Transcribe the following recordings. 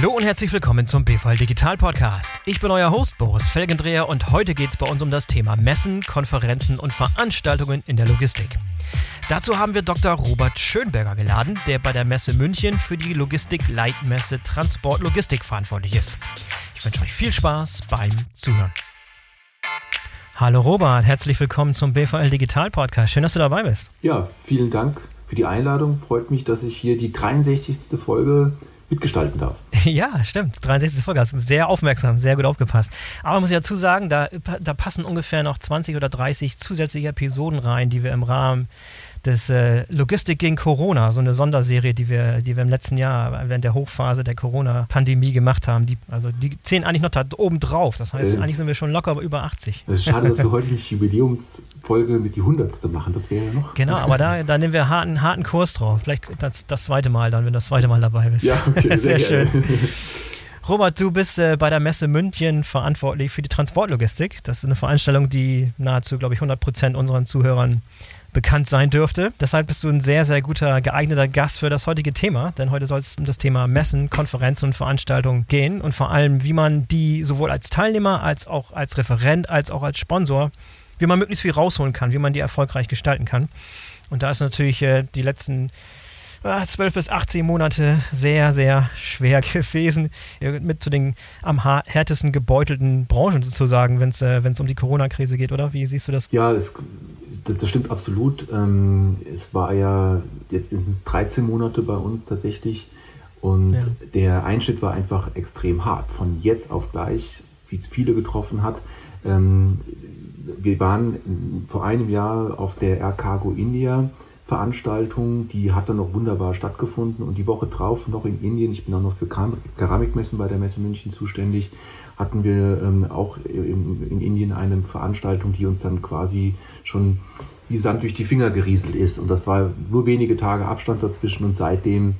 Hallo und herzlich willkommen zum BVL Digital Podcast. Ich bin euer Host Boris Felgendreher und heute geht es bei uns um das Thema Messen, Konferenzen und Veranstaltungen in der Logistik. Dazu haben wir Dr. Robert Schönberger geladen, der bei der Messe München für die Logistik-Leitmesse Transport Logistik verantwortlich ist. Ich wünsche euch viel Spaß beim Zuhören. Hallo Robert, herzlich willkommen zum BVL Digital Podcast. Schön, dass du dabei bist. Ja, vielen Dank für die Einladung. Freut mich, dass ich hier die 63. Folge mitgestalten darf. Ja, stimmt. 63. Folge. Hast sehr aufmerksam, sehr gut aufgepasst. Aber muss ich dazu sagen, da, da passen ungefähr noch 20 oder 30 zusätzliche Episoden rein, die wir im Rahmen des äh, Logistik gegen Corona, so eine Sonderserie, die wir, die wir im letzten Jahr während der Hochphase der Corona-Pandemie gemacht haben. Die, also die zählen eigentlich noch da oben drauf. Das heißt, es eigentlich sind wir schon locker über 80. Es ist schade, dass wir heute nicht die Jubiläumsfolge mit die 100. machen. Das wäre ja noch. Genau, aber da, da nehmen wir harten, harten Kurs drauf. Vielleicht das, das zweite Mal dann, wenn du das zweite Mal dabei bist. Ja, okay, sehr, sehr schön. Robert, du bist äh, bei der Messe München verantwortlich für die Transportlogistik. Das ist eine Veranstaltung, die nahezu, glaube ich, 100 Prozent unseren Zuhörern bekannt sein dürfte. Deshalb bist du ein sehr, sehr guter, geeigneter Gast für das heutige Thema, denn heute soll es um das Thema Messen, Konferenzen und Veranstaltungen gehen und vor allem, wie man die sowohl als Teilnehmer als auch als Referent als auch als Sponsor, wie man möglichst viel rausholen kann, wie man die erfolgreich gestalten kann. Und da ist natürlich äh, die letzten 12 ah, bis 18 Monate sehr, sehr schwer gewesen. Mit zu den am härtesten gebeutelten Branchen sozusagen, wenn es äh, um die Corona-Krise geht, oder? Wie siehst du das? Ja, es, das, das, stimmt absolut. Ähm, es war ja, jetzt sind es 13 Monate bei uns tatsächlich. Und ja. der Einschnitt war einfach extrem hart. Von jetzt auf gleich, wie es viele getroffen hat. Ähm, wir waren vor einem Jahr auf der Air Cargo India Veranstaltung, die hat dann noch wunderbar stattgefunden und die Woche drauf noch in Indien, ich bin auch noch für Keramikmessen bei der Messe München zuständig, hatten wir ähm, auch in, in, Indien eine Veranstaltung, die uns dann quasi schon wie Sand durch die Finger gerieselt ist und das war nur wenige Tage Abstand dazwischen und seitdem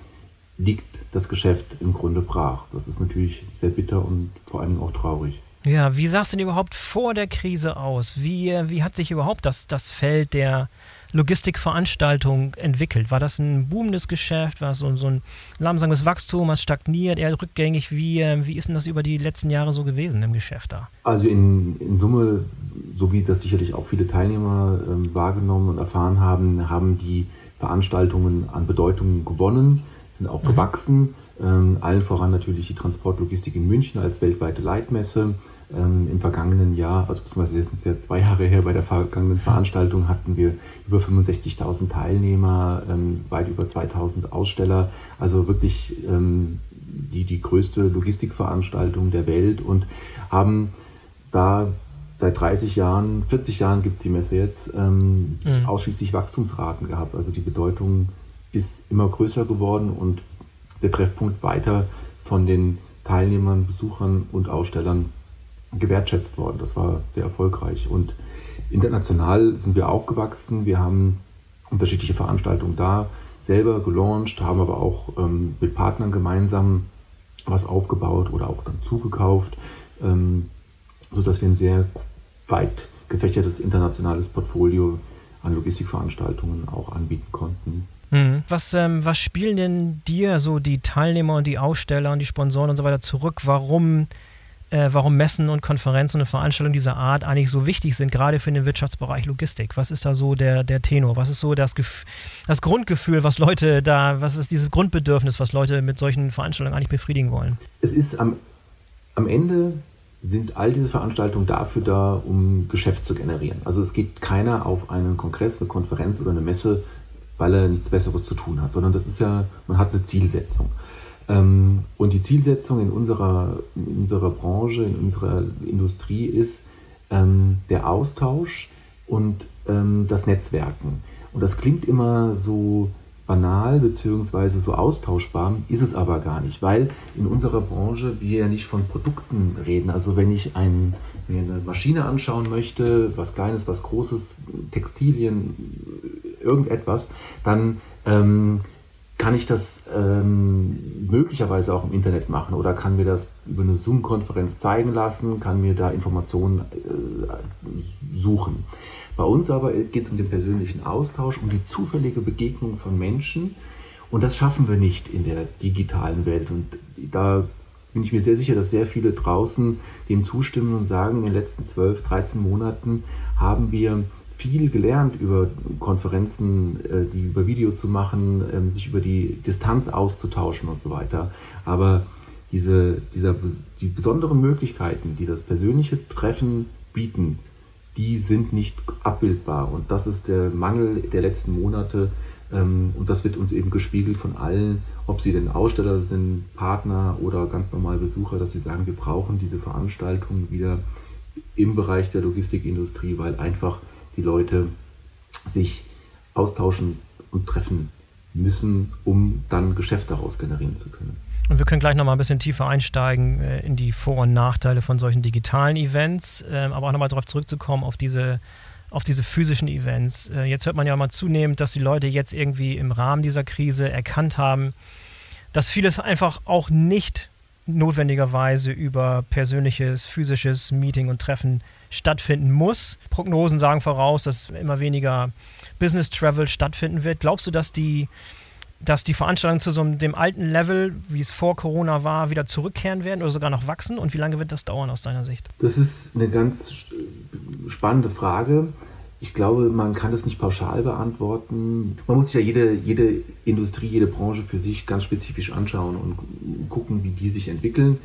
liegt das Geschäft im Grunde brach. Das ist natürlich sehr bitter und vor allem auch traurig. Ja, wie sah es denn überhaupt vor der Krise aus? Wie, wie hat sich überhaupt das, das Feld der Logistikveranstaltung entwickelt? War das ein boomendes Geschäft? War es so, so ein langsames Wachstum? Was stagniert, eher rückgängig? Wie, äh, wie ist denn das über die letzten Jahre so gewesen im Geschäft da? Also in, in Summe, so wie das sicherlich auch viele Teilnehmer äh, wahrgenommen und erfahren haben, haben die Veranstaltungen an Bedeutung gewonnen, sind auch mhm. gewachsen. Ähm, allen voran natürlich die Transportlogistik in München als weltweite Leitmesse. Ähm, Im vergangenen Jahr, also beziehungsweise jetzt sind es ja zwei Jahre her, bei der vergangenen Veranstaltung hatten wir über 65.000 Teilnehmer, ähm, weit über 2.000 Aussteller, also wirklich ähm, die, die größte Logistikveranstaltung der Welt und haben da seit 30 Jahren, 40 Jahren gibt es die Messe jetzt, ähm, mhm. ausschließlich Wachstumsraten gehabt. Also die Bedeutung ist immer größer geworden und der Treffpunkt weiter von den Teilnehmern, Besuchern und Ausstellern gewertschätzt worden. Das war sehr erfolgreich. Und international sind wir auch gewachsen. Wir haben unterschiedliche Veranstaltungen da selber gelauncht, haben aber auch ähm, mit Partnern gemeinsam was aufgebaut oder auch dann zugekauft, ähm, sodass wir ein sehr weit gefächertes internationales Portfolio an Logistikveranstaltungen auch anbieten konnten. Mhm. Was, ähm, was spielen denn dir so die Teilnehmer und die Aussteller und die Sponsoren und so weiter zurück? Warum äh, warum Messen und Konferenzen und Veranstaltungen dieser Art eigentlich so wichtig sind, gerade für den Wirtschaftsbereich Logistik. Was ist da so der, der Tenor? Was ist so das, das Grundgefühl, was Leute da, was ist dieses Grundbedürfnis, was Leute mit solchen Veranstaltungen eigentlich befriedigen wollen? Es ist am, am Ende sind all diese Veranstaltungen dafür da, um Geschäft zu generieren. Also es geht keiner auf einen Kongress, eine Konferenz oder eine Messe, weil er nichts Besseres zu tun hat, sondern das ist ja, man hat eine Zielsetzung. Ähm, und die Zielsetzung in unserer, in unserer Branche, in unserer Industrie ist ähm, der Austausch und ähm, das Netzwerken. Und das klingt immer so banal bzw. so austauschbar, ist es aber gar nicht, weil in unserer Branche wir ja nicht von Produkten reden. Also wenn ich ein, mir eine Maschine anschauen möchte, was Kleines, was Großes, Textilien, irgendetwas, dann ähm, kann ich das ähm, möglicherweise auch im Internet machen oder kann mir das über eine Zoom-Konferenz zeigen lassen, kann mir da Informationen äh, suchen. Bei uns aber geht es um den persönlichen Austausch, um die zufällige Begegnung von Menschen und das schaffen wir nicht in der digitalen Welt und da bin ich mir sehr sicher, dass sehr viele draußen dem zustimmen und sagen, in den letzten 12, 13 Monaten haben wir viel gelernt über Konferenzen, äh, die über Video zu machen, ähm, sich über die Distanz auszutauschen und so weiter. Aber diese, dieser, die besonderen Möglichkeiten, die das persönliche Treffen bieten, die sind nicht abbildbar. Und das ist der Mangel der letzten Monate. Ähm, und das wird uns eben gespiegelt von allen, ob sie denn Aussteller sind, Partner oder ganz normal Besucher, dass sie sagen, wir brauchen diese Veranstaltung wieder im Bereich der Logistikindustrie, weil einfach die Leute sich austauschen und treffen müssen, um dann Geschäft daraus generieren zu können. Und wir können gleich nochmal ein bisschen tiefer einsteigen äh, in die Vor- und Nachteile von solchen digitalen Events, äh, aber auch nochmal darauf zurückzukommen, auf diese, auf diese physischen Events. Äh, jetzt hört man ja mal zunehmend, dass die Leute jetzt irgendwie im Rahmen dieser Krise erkannt haben, dass vieles einfach auch nicht notwendigerweise über persönliches, physisches Meeting und Treffen stattfinden muss. Prognosen sagen voraus, dass immer weniger Business Travel stattfinden wird. Glaubst du, dass die, dass die Veranstaltungen zu so dem alten Level, wie es vor Corona war, wieder zurückkehren werden oder sogar noch wachsen? Und wie lange wird das dauern aus deiner Sicht? Das ist eine ganz spannende Frage. Ich glaube, man kann das nicht pauschal beantworten. Man muss sich ja jede, jede Industrie, jede Branche für sich ganz spezifisch anschauen und gucken, wie die sich entwickeln.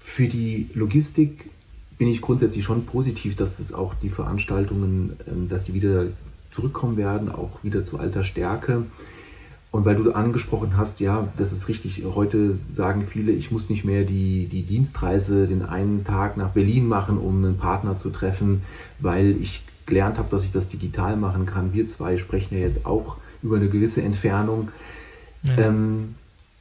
Für die Logistik bin ich grundsätzlich schon positiv, dass es auch die Veranstaltungen, ähm, dass sie wieder zurückkommen werden, auch wieder zu alter Stärke. Und weil du angesprochen hast, ja, das ist richtig. Heute sagen viele, ich muss nicht mehr die, die Dienstreise den einen Tag nach Berlin machen, um einen Partner zu treffen, weil ich gelernt habe, dass ich das digital machen kann. Wir zwei sprechen ja jetzt auch über eine gewisse Entfernung. Ja. Ähm,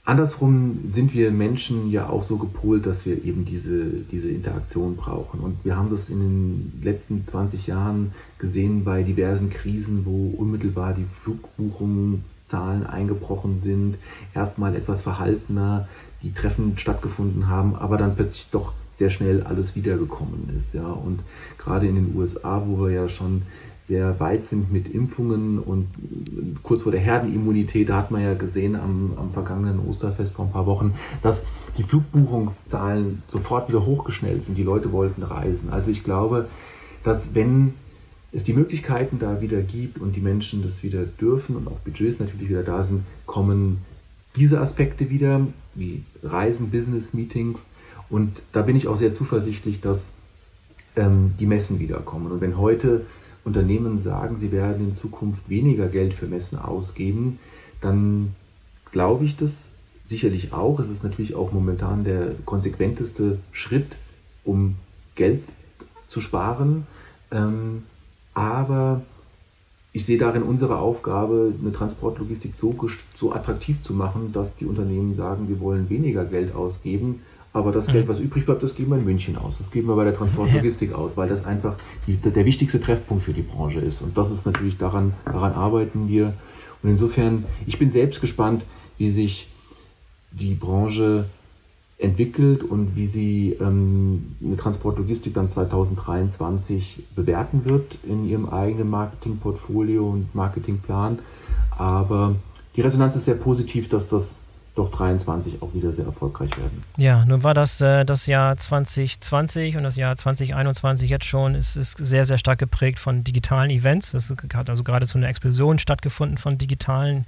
andersrum sind wir Menschen ja auch so gepolt, dass wir eben diese, diese Interaktion brauchen. Und wir haben das in den letzten 20 Jahren gesehen bei diversen Krisen, wo unmittelbar die Flugbuchungszahlen eingebrochen sind, erstmal etwas verhaltener, die Treffen stattgefunden haben, aber dann plötzlich doch sehr schnell alles wiedergekommen ist. Ja. Und gerade in den USA, wo wir ja schon sehr weit sind mit Impfungen und kurz vor der Herdenimmunität, da hat man ja gesehen am, am vergangenen Osterfest vor ein paar Wochen, dass die Flugbuchungszahlen sofort wieder hochgeschnellt sind. Die Leute wollten reisen. Also ich glaube, dass wenn es die Möglichkeiten da wieder gibt und die Menschen das wieder dürfen und auch Budgets natürlich wieder da sind, kommen diese Aspekte wieder, wie Reisen, Business Meetings, und da bin ich auch sehr zuversichtlich, dass ähm, die Messen wiederkommen. Und wenn heute Unternehmen sagen, sie werden in Zukunft weniger Geld für Messen ausgeben, dann glaube ich das sicherlich auch. Es ist natürlich auch momentan der konsequenteste Schritt, um Geld zu sparen. Ähm, aber ich sehe darin unsere Aufgabe, eine Transportlogistik so, so attraktiv zu machen, dass die Unternehmen sagen, wir wollen weniger Geld ausgeben aber das Geld, mhm. was übrig bleibt, das geben wir in München aus. Das geben wir bei der Transportlogistik aus, weil das einfach die, der wichtigste Treffpunkt für die Branche ist. Und das ist natürlich daran, daran arbeiten wir. Und insofern, ich bin selbst gespannt, wie sich die Branche entwickelt und wie sie ähm, eine Transportlogistik dann 2023 bewerten wird in ihrem eigenen Marketingportfolio und Marketingplan. Aber die Resonanz ist sehr positiv, dass das doch 23 auch wieder sehr erfolgreich werden. Ja, nun war das äh, das Jahr 2020 und das Jahr 2021 jetzt schon ist, ist sehr, sehr stark geprägt von digitalen Events. Es hat also geradezu eine Explosion stattgefunden von digitalen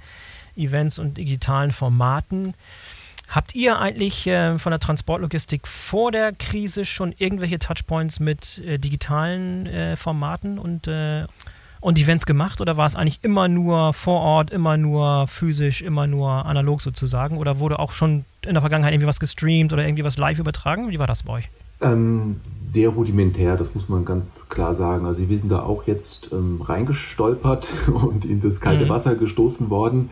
Events und digitalen Formaten. Habt ihr eigentlich äh, von der Transportlogistik vor der Krise schon irgendwelche Touchpoints mit äh, digitalen äh, Formaten und äh, und Events gemacht oder war es eigentlich immer nur vor Ort, immer nur physisch, immer nur analog sozusagen? Oder wurde auch schon in der Vergangenheit irgendwie was gestreamt oder irgendwie was live übertragen? Wie war das bei euch? Ähm, sehr rudimentär, das muss man ganz klar sagen. Also wir sind da auch jetzt ähm, reingestolpert und in das kalte mhm. Wasser gestoßen worden.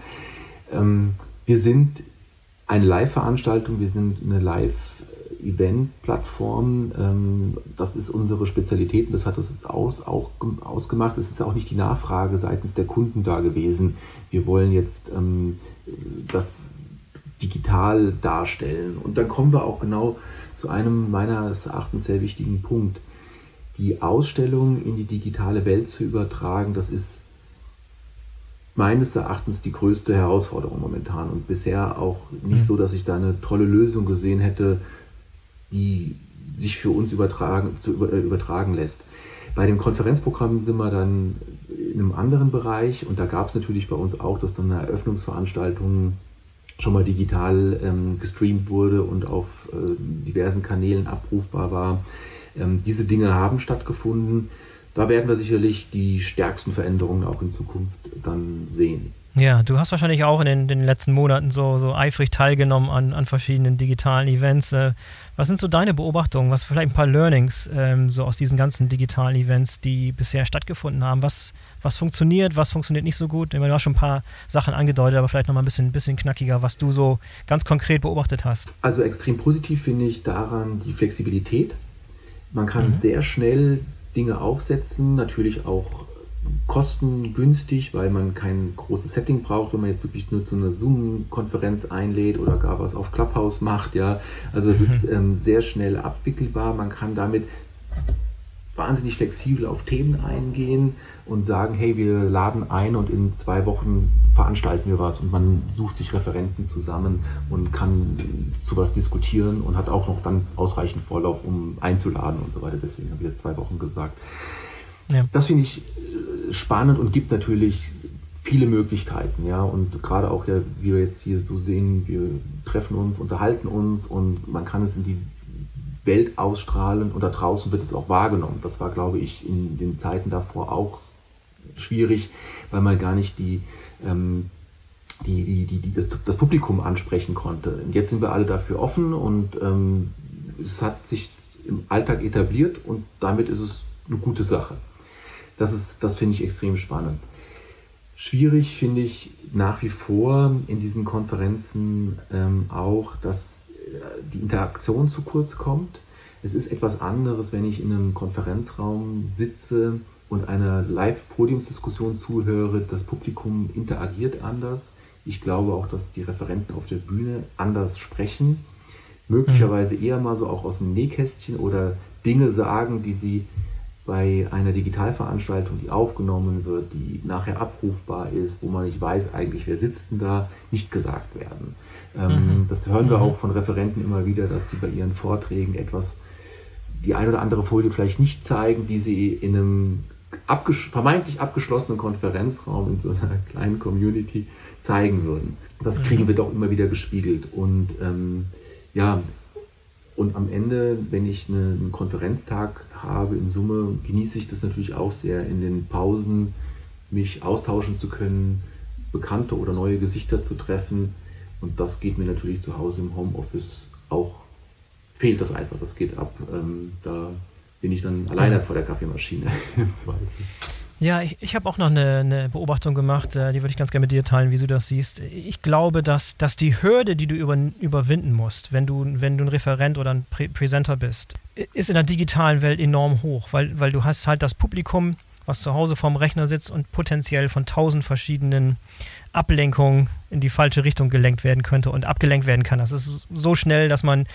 Ähm, wir sind eine Live-Veranstaltung, wir sind eine Live- Event-Plattform. Ähm, das ist unsere Spezialität und das hat das jetzt aus, auch ausgemacht. Es ist auch nicht die Nachfrage seitens der Kunden da gewesen. Wir wollen jetzt ähm, das digital darstellen. Und dann kommen wir auch genau zu einem meines Erachtens sehr wichtigen Punkt. Die Ausstellung in die digitale Welt zu übertragen, das ist meines Erachtens die größte Herausforderung momentan und bisher auch nicht mhm. so, dass ich da eine tolle Lösung gesehen hätte, die sich für uns übertragen, zu äh, übertragen lässt. Bei dem Konferenzprogramm sind wir dann in einem anderen Bereich und da gab es natürlich bei uns auch, dass dann eine Eröffnungsveranstaltung schon mal digital ähm, gestreamt wurde und auf äh, diversen Kanälen abrufbar war. Ähm, diese Dinge haben stattgefunden. Da werden wir sicherlich die stärksten Veränderungen auch in Zukunft dann sehen. Ja, du hast wahrscheinlich auch in den, den letzten Monaten so, so eifrig teilgenommen an, an verschiedenen digitalen Events. Äh, was sind so deine Beobachtungen? Was vielleicht ein paar Learnings ähm, so aus diesen ganzen digitalen Events, die bisher stattgefunden haben? Was, was funktioniert, was funktioniert nicht so gut? Du hast schon ein paar Sachen angedeutet, aber vielleicht nochmal ein bisschen, bisschen knackiger, was du so ganz konkret beobachtet hast. Also extrem positiv finde ich daran die Flexibilität. Man kann mhm. sehr schnell Dinge aufsetzen, natürlich auch kostengünstig, weil man kein großes Setting braucht, wenn man jetzt wirklich nur zu einer Zoom-Konferenz einlädt oder gar was auf Clubhouse macht. Ja, also es ist ähm, sehr schnell abwickelbar. Man kann damit wahnsinnig flexibel auf Themen eingehen und sagen, hey, wir laden ein und in zwei Wochen veranstalten wir was und man sucht sich Referenten zusammen und kann zu was diskutieren und hat auch noch dann ausreichend Vorlauf, um einzuladen und so weiter. Deswegen habe ich jetzt zwei Wochen gesagt. Ja. Das finde ich äh, spannend und gibt natürlich viele Möglichkeiten, ja, und gerade auch, ja, wie wir jetzt hier so sehen, wir treffen uns, unterhalten uns und man kann es in die Welt ausstrahlen und da draußen wird es auch wahrgenommen. Das war, glaube ich, in den Zeiten davor auch schwierig, weil man gar nicht die, ähm, die, die, die, die das, das, Publikum ansprechen konnte. Und jetzt sind wir alle dafür offen und ähm, es hat sich im Alltag etabliert und damit ist es eine gute Sache. Das, ist, das finde ich extrem spannend. Schwierig finde ich nach wie vor in diesen Konferenzen ähm, auch, dass äh, die Interaktion zu kurz kommt. Es ist etwas anderes, wenn ich in einem Konferenzraum sitze und einer Live-Podiumsdiskussion zuhöre. Das Publikum interagiert anders. Ich glaube auch, dass die Referenten auf der Bühne anders sprechen. Möglicherweise mhm. eher mal so auch aus dem Nähkästchen oder Dinge sagen, die sie bei einer Digitalveranstaltung, die aufgenommen wird, die nachher abrufbar ist, wo man nicht weiß eigentlich, wer sitzt denn da, nicht gesagt werden. Ähm, mhm. Das hören wir mhm. auch von Referenten immer wieder, dass sie bei ihren Vorträgen etwas, die ein oder andere Folie vielleicht nicht zeigen, die sie in einem abges vermeintlich abgeschlossenen Konferenzraum in so einer kleinen Community zeigen würden. Das kriegen mhm. wir doch immer wieder gespiegelt. Und ähm, ja, und am Ende, wenn ich eine, einen Konferenztag habe in Summe, genieße ich das natürlich auch sehr, in den Pausen mich austauschen zu können, bekannte oder neue Gesichter zu treffen. Und das geht mir natürlich zu Hause im Homeoffice auch, fehlt das einfach, das geht ab. Ähm, da bin ich dann alleine vor der Kaffeemaschine im Zweifel. Ja, ich, ich habe auch noch eine, eine, Beobachtung gemacht, äh, die würde ich ganz gerne mit dir teilen, wie du das siehst. Ich glaube, dass, dass die Hürde, die du über, überwinden musst, wenn du, wenn du ein Referent oder ein Prä Präsenter bist, ist in der digitalen Welt enorm hoch, weil, weil du hast halt das Publikum, was zu Hause vorm Rechner sitzt und potenziell von tausend verschiedenen Ablenkungen in die falsche Richtung gelenkt werden könnte und abgelenkt werden kann. Das ist so schnell, dass man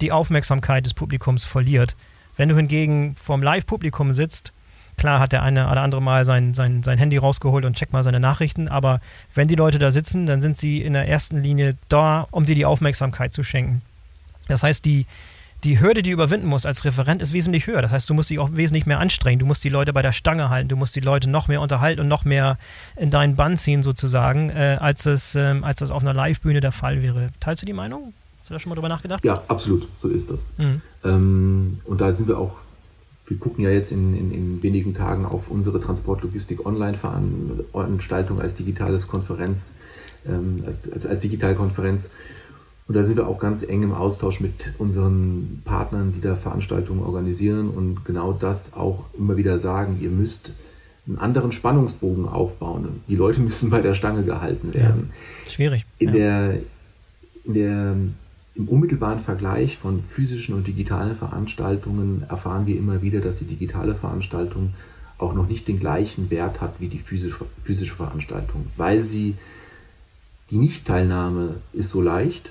die Aufmerksamkeit des Publikums verliert. Wenn du hingegen vorm Live-Publikum sitzt, Klar hat der eine oder andere mal sein, sein, sein Handy rausgeholt und checkt mal seine Nachrichten, aber wenn die Leute da sitzen, dann sind sie in der ersten Linie da, um dir die Aufmerksamkeit zu schenken. Das heißt, die, die Hürde, die du überwinden musst als Referent, ist wesentlich höher. Das heißt, du musst dich auch wesentlich mehr anstrengen. Du musst die Leute bei der Stange halten. Du musst die Leute noch mehr unterhalten und noch mehr in deinen Bann ziehen, sozusagen, äh, als, es, äh, als das auf einer Live-Bühne der Fall wäre. Teilst du die Meinung? Hast du da schon mal drüber nachgedacht? Ja, absolut. So ist das. Mhm. Ähm, und da sind wir auch wir gucken ja jetzt in, in, in wenigen Tagen auf unsere Transportlogistik Online-Veranstaltung als digitales Konferenz, ähm, als, als, als Digitalkonferenz. Und da sind wir auch ganz eng im Austausch mit unseren Partnern, die da Veranstaltungen organisieren und genau das auch immer wieder sagen, ihr müsst einen anderen Spannungsbogen aufbauen. Die Leute müssen bei der Stange gehalten werden. Ja, schwierig. In, ja. der, in der im unmittelbaren Vergleich von physischen und digitalen Veranstaltungen erfahren wir immer wieder, dass die digitale Veranstaltung auch noch nicht den gleichen Wert hat wie die physische, Veranstaltung, weil sie die Nichtteilnahme ist so leicht,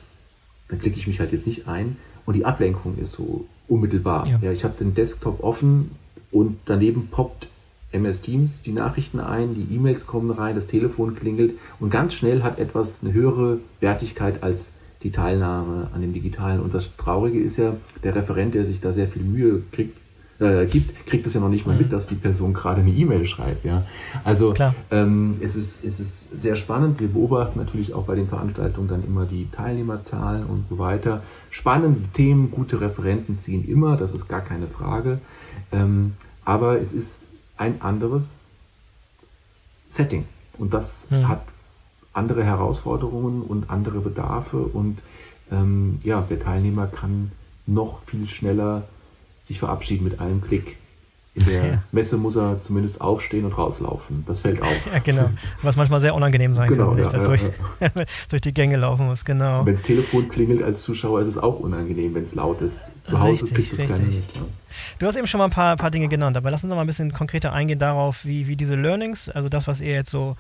dann klicke ich mich halt jetzt nicht ein und die Ablenkung ist so unmittelbar. Ja. ja ich habe den Desktop offen und daneben poppt MS Teams die Nachrichten ein, die E-Mails kommen rein, das Telefon klingelt und ganz schnell hat etwas eine höhere Wertigkeit als die Teilnahme an dem Digitalen. Und das Traurige ist ja, der Referent, der sich da sehr viel Mühe kriegt, äh, gibt, kriegt es ja noch nicht mal mhm. mit, dass die Person gerade eine E-Mail schreibt. Ja? Also ähm, es, ist, es ist sehr spannend. Wir beobachten natürlich auch bei den Veranstaltungen dann immer die Teilnehmerzahlen und so weiter. Spannende Themen, gute Referenten ziehen immer, das ist gar keine Frage. Ähm, aber es ist ein anderes Setting und das mhm. hat andere Herausforderungen und andere Bedarfe und ähm, ja, der Teilnehmer kann noch viel schneller sich verabschieden mit einem Klick. In der ja. Messe muss er zumindest aufstehen und rauslaufen. Das fällt auf. Ja, genau. Was manchmal sehr unangenehm sein genau, kann, wenn ja, ich da durch, durch, die Gänge laufen muss. Genau. Wenn das Telefon klingelt als Zuschauer, ist es auch unangenehm, wenn es laut ist. Zu Hause richtig, kriegt es keiner mit. Du hast eben schon mal ein paar, paar Dinge genannt, aber lass uns noch mal ein bisschen konkreter eingehen darauf, wie, wie diese Learnings, also das, was ihr jetzt so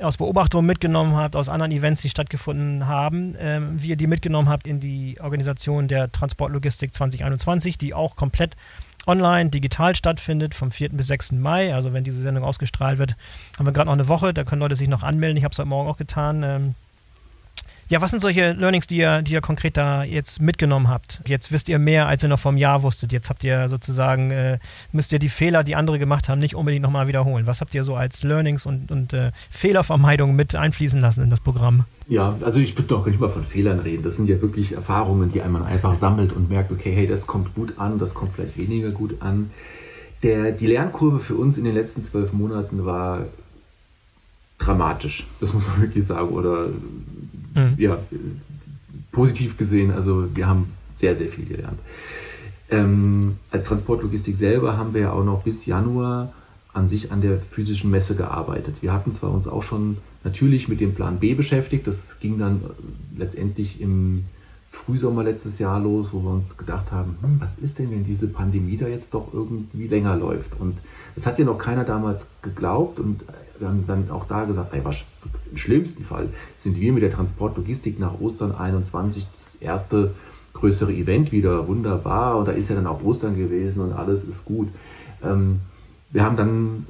aus Beobachtungen mitgenommen habt, aus anderen Events, die stattgefunden haben, ähm, wie ihr die mitgenommen habt in die Organisation der Transportlogistik 2021, die auch komplett online, digital stattfindet, vom 4. bis 6. Mai. Also wenn diese Sendung ausgestrahlt wird, haben wir gerade noch eine Woche, da können Leute sich noch anmelden. Ich habe es heute Morgen auch getan. Ähm, ja, was sind solche Learnings, die ihr, die ihr konkret da jetzt mitgenommen habt? Jetzt wisst ihr mehr, als ihr noch vom Jahr wusstet. Jetzt habt ihr sozusagen, äh, müsst ihr die Fehler, die andere gemacht haben, nicht unbedingt nochmal wiederholen. Was habt ihr so als Learnings und, und äh, Fehlervermeidung mit einfließen lassen in das Programm? Ja, also ich würde doch nicht mal von Fehlern reden. Das sind ja wirklich Erfahrungen, die einmal einfach sammelt und merkt, okay, hey, das kommt gut an, das kommt vielleicht weniger gut an. Der, die Lernkurve für uns in den letzten zwölf Monaten war dramatisch, das muss man wirklich sagen, oder mhm. ja, positiv gesehen, also wir haben sehr, sehr viel gelernt. Ähm, als Transportlogistik selber haben wir ja auch noch bis Januar an sich an der physischen Messe gearbeitet. Wir hatten zwar uns auch schon natürlich mit dem Plan B beschäftigt, das ging dann äh, letztendlich im Frühsommer letztes Jahr los, wo wir uns gedacht haben, hm, was ist denn, wenn diese Pandemie da jetzt doch irgendwie länger läuft? Und das hat ja noch keiner damals geglaubt und wir haben dann auch da gesagt, was, im schlimmsten Fall sind wir mit der Transportlogistik nach Ostern 21 das erste größere Event wieder. Wunderbar. Und da ist ja dann auch Ostern gewesen und alles ist gut. Ähm, wir haben dann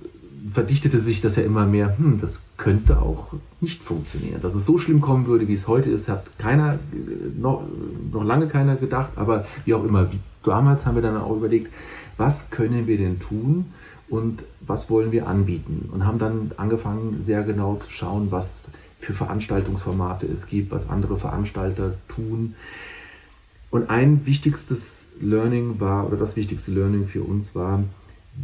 verdichtete sich das ja immer mehr, hm, das könnte auch nicht funktionieren. Dass es so schlimm kommen würde, wie es heute ist, hat keiner, noch, noch lange keiner gedacht, aber wie auch immer, wie damals haben wir dann auch überlegt, was können wir denn tun, und was wollen wir anbieten. Und haben dann angefangen, sehr genau zu schauen, was für Veranstaltungsformate es gibt, was andere Veranstalter tun. Und ein wichtigstes Learning war, oder das wichtigste Learning für uns war,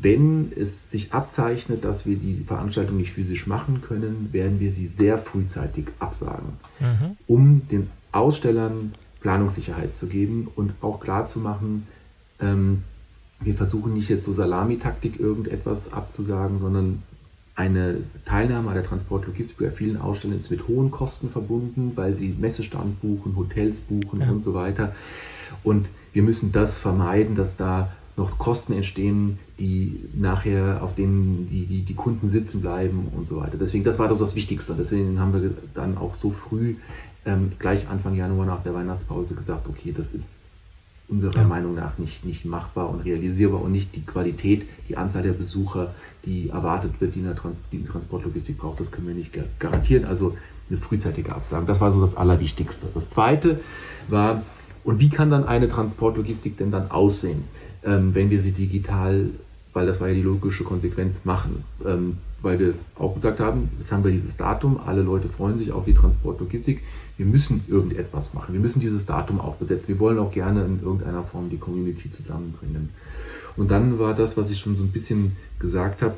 wenn es sich abzeichnet, dass wir die Veranstaltung nicht physisch machen können, werden wir sie sehr frühzeitig absagen, mhm. um den Ausstellern Planungssicherheit zu geben und auch klar zu machen, ähm, wir versuchen nicht jetzt so Salamitaktik irgendetwas abzusagen, sondern eine Teilnahme an der Transportlogistik bei vielen Ausstellungen ist mit hohen Kosten verbunden, weil sie Messestand buchen, Hotels buchen ja. und so weiter. Und wir müssen das vermeiden, dass da noch Kosten entstehen, die nachher auf denen die, die, die Kunden sitzen bleiben und so weiter. Deswegen, das war doch das Wichtigste. Deswegen haben wir dann auch so früh, ähm, gleich Anfang Januar nach der Weihnachtspause gesagt, okay, das ist unserer ja. Meinung nach nicht, nicht machbar und realisierbar und nicht die Qualität, die Anzahl der Besucher, die erwartet wird, die in der Trans die Transportlogistik braucht, das können wir nicht garantieren. Also eine frühzeitige Absage. Das war so das Allerwichtigste. Das Zweite war, und wie kann dann eine Transportlogistik denn dann aussehen, ähm, wenn wir sie digital, weil das war ja die logische Konsequenz, machen? Ähm, weil wir auch gesagt haben, jetzt haben wir dieses Datum, alle Leute freuen sich auf die Transportlogistik wir müssen irgendetwas machen. Wir müssen dieses Datum auch besetzen. Wir wollen auch gerne in irgendeiner Form die Community zusammenbringen. Und dann war das, was ich schon so ein bisschen gesagt habe,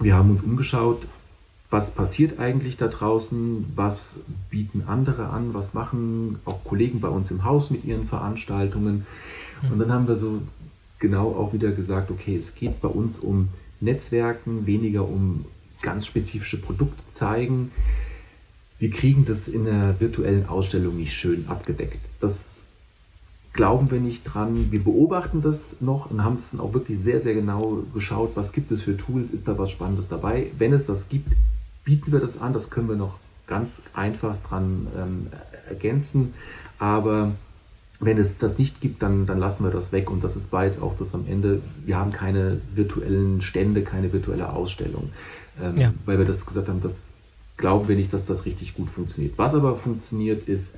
wir haben uns umgeschaut, was passiert eigentlich da draußen, was bieten andere an, was machen auch Kollegen bei uns im Haus mit ihren Veranstaltungen. Und dann haben wir so genau auch wieder gesagt, okay, es geht bei uns um Netzwerken, weniger um ganz spezifische Produkte zeigen wir kriegen das in der virtuellen Ausstellung nicht schön abgedeckt. Das glauben wir nicht dran. Wir beobachten das noch und haben es dann auch wirklich sehr, sehr genau geschaut, was gibt es für Tools, ist da was Spannendes dabei. Wenn es das gibt, bieten wir das an. Das können wir noch ganz einfach dran ähm, ergänzen. Aber wenn es das nicht gibt, dann, dann lassen wir das weg. Und das ist jetzt auch das am Ende. Wir haben keine virtuellen Stände, keine virtuelle Ausstellung, ähm, ja. weil wir das gesagt haben, das glauben wir nicht, dass das richtig gut funktioniert. Was aber funktioniert, ist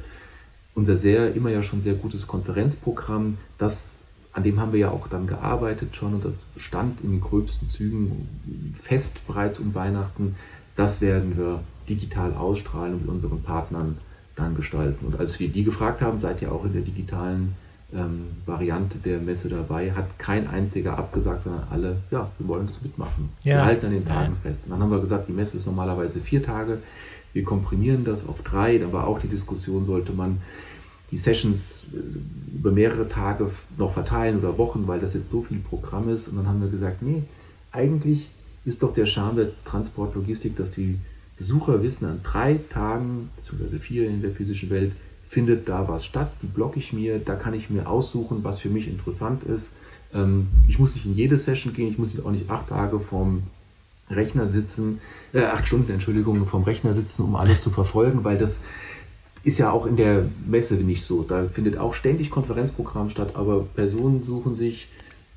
unser sehr, immer ja schon sehr gutes Konferenzprogramm. Das, an dem haben wir ja auch dann gearbeitet schon und das stand in gröbsten Zügen fest bereits um Weihnachten. Das werden wir digital ausstrahlen und mit unseren Partnern dann gestalten. Und als wir die gefragt haben, seid ihr auch in der digitalen ähm, Variante der Messe dabei, hat kein einziger abgesagt, sondern alle, ja, wir wollen das mitmachen. Ja. Wir halten an den Tagen ja. fest. Und dann haben wir gesagt, die Messe ist normalerweise vier Tage, wir komprimieren das auf drei. Da war auch die Diskussion, sollte man die Sessions äh, über mehrere Tage noch verteilen oder Wochen, weil das jetzt so viel Programm ist. Und dann haben wir gesagt, nee, eigentlich ist doch der Charme der Transportlogistik, dass die Besucher wissen, an drei Tagen, beziehungsweise vier in der physischen Welt, findet da was statt, die blocke ich mir, da kann ich mir aussuchen, was für mich interessant ist. Ähm, ich muss nicht in jede Session gehen, ich muss auch nicht acht Tage vorm Rechner sitzen, äh, acht Stunden, Entschuldigung, vom Rechner sitzen, um alles zu verfolgen, weil das ist ja auch in der Messe nicht so. Da findet auch ständig Konferenzprogramm statt, aber Personen suchen sich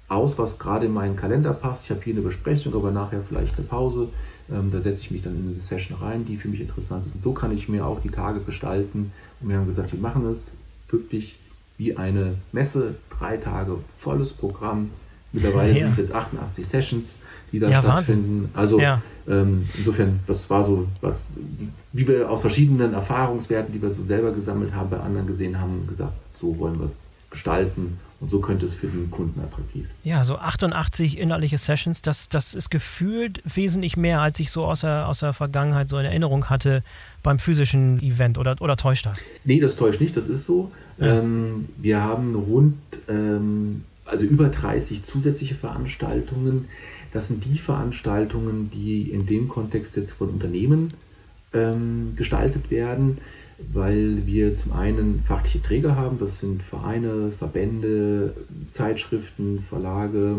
aus, was gerade in meinen Kalender passt. Ich habe hier eine Besprechung, aber nachher vielleicht eine Pause. Ähm, da setze ich mich dann in eine Session rein, die für mich interessant ist. Und so kann ich mir auch die Tage gestalten. Und wir haben gesagt, wir machen es wirklich wie eine Messe, drei Tage volles Programm. Mittlerweile ja. sind es jetzt 88 Sessions, die da ja, stattfinden. Wahnsinn. Also ja. ähm, insofern, das war so, was, wie wir aus verschiedenen Erfahrungswerten, die wir so selber gesammelt haben, bei anderen gesehen haben, gesagt, so wollen wir es gestalten und so könnte es für den Kunden attraktiv sein. Ja, so 88 inhaltliche Sessions, das, das ist gefühlt wesentlich mehr, als ich so aus der, aus der Vergangenheit so in Erinnerung hatte beim physischen Event. Oder, oder täuscht das? Nee, das täuscht nicht, das ist so. Ja. Ähm, wir haben rund, ähm, also über 30 zusätzliche Veranstaltungen. Das sind die Veranstaltungen, die in dem Kontext jetzt von Unternehmen ähm, gestaltet werden weil wir zum einen fachliche Träger haben, das sind Vereine, Verbände, Zeitschriften, Verlage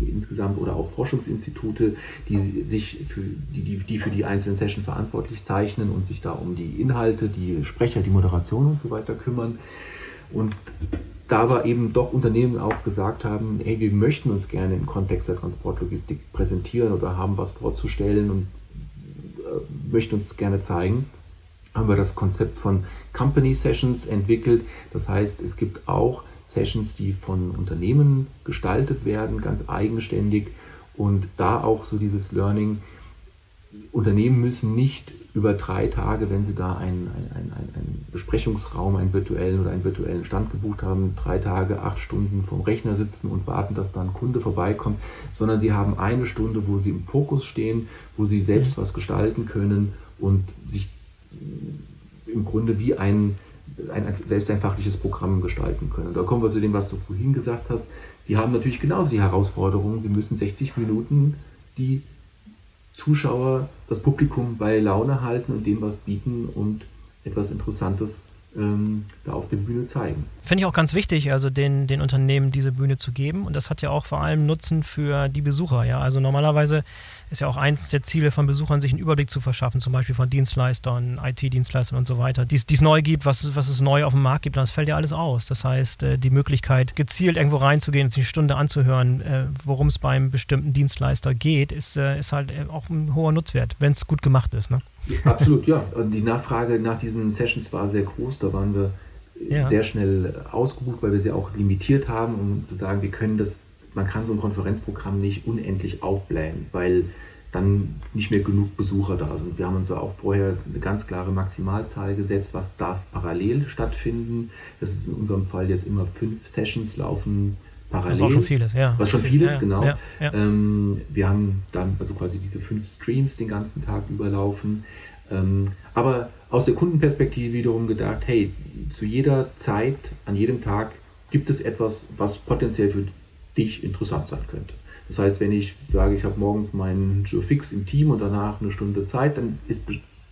insgesamt oder auch Forschungsinstitute, die sich für die, die für die einzelnen Sessions verantwortlich zeichnen und sich da um die Inhalte, die Sprecher, die Moderation und so weiter kümmern. Und da aber eben doch Unternehmen auch gesagt haben, hey, wir möchten uns gerne im Kontext der Transportlogistik präsentieren oder haben was vorzustellen und äh, möchten uns gerne zeigen haben wir das Konzept von Company Sessions entwickelt. Das heißt, es gibt auch Sessions, die von Unternehmen gestaltet werden, ganz eigenständig und da auch so dieses Learning. Unternehmen müssen nicht über drei Tage, wenn sie da einen, einen, einen, Besprechungsraum, einen virtuellen oder einen virtuellen Stand gebucht haben, drei Tage, acht Stunden vom Rechner sitzen und warten, dass da ein Kunde vorbeikommt, sondern sie haben eine Stunde, wo sie im Fokus stehen, wo sie selbst mhm. was gestalten können und sich im Grunde wie ein, ein, selbst ein fachliches Programm gestalten können. Und da kommen wir zu dem, was du vorhin gesagt hast. Die haben natürlich genauso die Herausforderungen. Sie müssen 60 Minuten die Zuschauer, das Publikum bei Laune halten und dem was bieten und etwas Interessantes ähm, da auf der Bühne zeigen. Finde ich auch ganz wichtig, also den, den Unternehmen diese Bühne zu geben. Und das hat ja auch vor allem Nutzen für die Besucher. Ja? Also normalerweise ist ja auch eins der Ziele von Besuchern, sich einen Überblick zu verschaffen, zum Beispiel von Dienstleistern, IT-Dienstleistern und so weiter, die es neu gibt, was, was es neu auf dem Markt gibt. Und das fällt ja alles aus. Das heißt, äh, die Möglichkeit, gezielt irgendwo reinzugehen und sich eine Stunde anzuhören, äh, worum es beim bestimmten Dienstleister geht, ist, äh, ist halt auch ein hoher Nutzwert, wenn es gut gemacht ist. Ne? Absolut, ja. Und die Nachfrage nach diesen Sessions war sehr groß. Da waren wir ja. sehr schnell ausgebucht, weil wir sie auch limitiert haben, um zu sagen, wir können das, man kann so ein Konferenzprogramm nicht unendlich aufblähen, weil dann nicht mehr genug Besucher da sind. Wir haben uns ja auch vorher eine ganz klare Maximalzahl gesetzt, was darf parallel stattfinden. Das ist in unserem Fall jetzt immer fünf Sessions laufen parallel. Was auch schon vieles, ja. Was schon vieles, ja, genau. Ja, ja. Ähm, wir haben dann also quasi diese fünf Streams den ganzen Tag überlaufen. Ähm, aber aus der Kundenperspektive wiederum gedacht, hey, zu jeder Zeit, an jedem Tag gibt es etwas, was potenziell für dich interessant sein könnte. Das heißt, wenn ich sage, ich habe morgens meinen Joe Fix im Team und danach eine Stunde Zeit, dann ist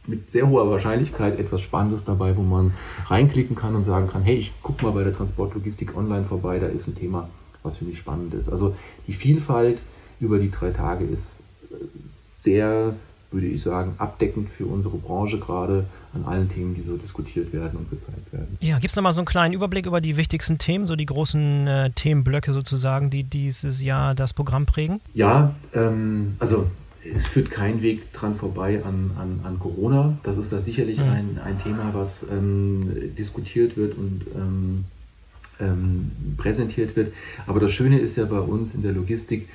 mit sehr hoher Wahrscheinlichkeit etwas Spannendes dabei, wo man reinklicken kann und sagen kann, hey, ich gucke mal bei der Transportlogistik online vorbei, da ist ein Thema, was für mich spannend ist. Also die Vielfalt über die drei Tage ist äh, sehr würde ich sagen, abdeckend für unsere Branche gerade an allen Themen, die so diskutiert werden und gezeigt werden. Ja, gibt es nochmal so einen kleinen Überblick über die wichtigsten Themen, so die großen äh, Themenblöcke sozusagen, die dieses Jahr das Programm prägen? Ja, ähm, also es führt kein Weg dran vorbei an, an, an Corona. Das ist da sicherlich mhm. ein, ein Thema, was ähm, diskutiert wird und ähm, ähm präsentiert wird. Aber das Schöne ist ja bei uns in der Logistik,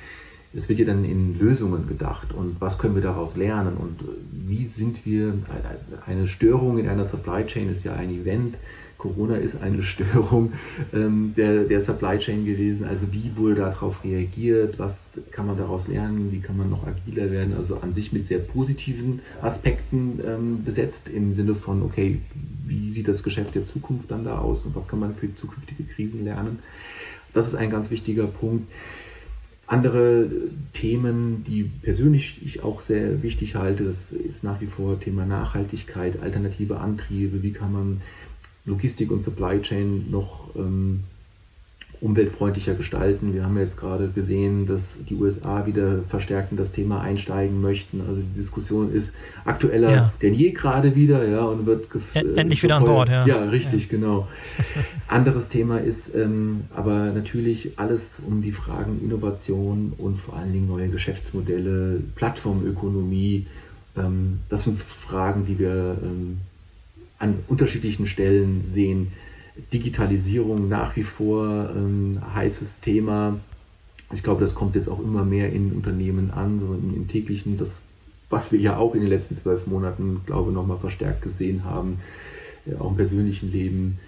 es wird ja dann in Lösungen gedacht. Und was können wir daraus lernen? Und wie sind wir, eine Störung in einer Supply Chain ist ja ein Event, Corona ist eine Störung ähm, der, der Supply Chain gewesen, also wie wurde darauf reagiert, was kann man daraus lernen, wie kann man noch agiler werden, also an sich mit sehr positiven Aspekten ähm, besetzt im Sinne von, okay, wie sieht das Geschäft der Zukunft dann da aus? Und was kann man für zukünftige Krisen lernen. Das ist ein ganz wichtiger Punkt. Andere Themen, die persönlich ich auch sehr wichtig halte, das ist nach wie vor Thema Nachhaltigkeit, alternative Antriebe, wie kann man Logistik und Supply Chain noch ähm, umweltfreundlicher gestalten. Wir haben jetzt gerade gesehen, dass die USA wieder verstärkt in das Thema einsteigen möchten. Also die Diskussion ist aktueller ja. denn je gerade wieder, ja, und wird endlich wieder an Bord, ja. Ja, richtig, ja. genau. Anderes Thema ist ähm, aber natürlich alles um die Fragen Innovation und vor allen Dingen neue Geschäftsmodelle, Plattformökonomie. Ähm, das sind Fragen, die wir ähm, an unterschiedlichen Stellen sehen Digitalisierung nach wie vor ein ähm, heißes Thema. Ich glaube, das kommt jetzt auch immer mehr in Unternehmen an, so im, im täglichen, das, was wir ja auch in den letzten zwölf Monaten, glaube ich, nochmal verstärkt gesehen haben, äh, auch im persönlichen Leben.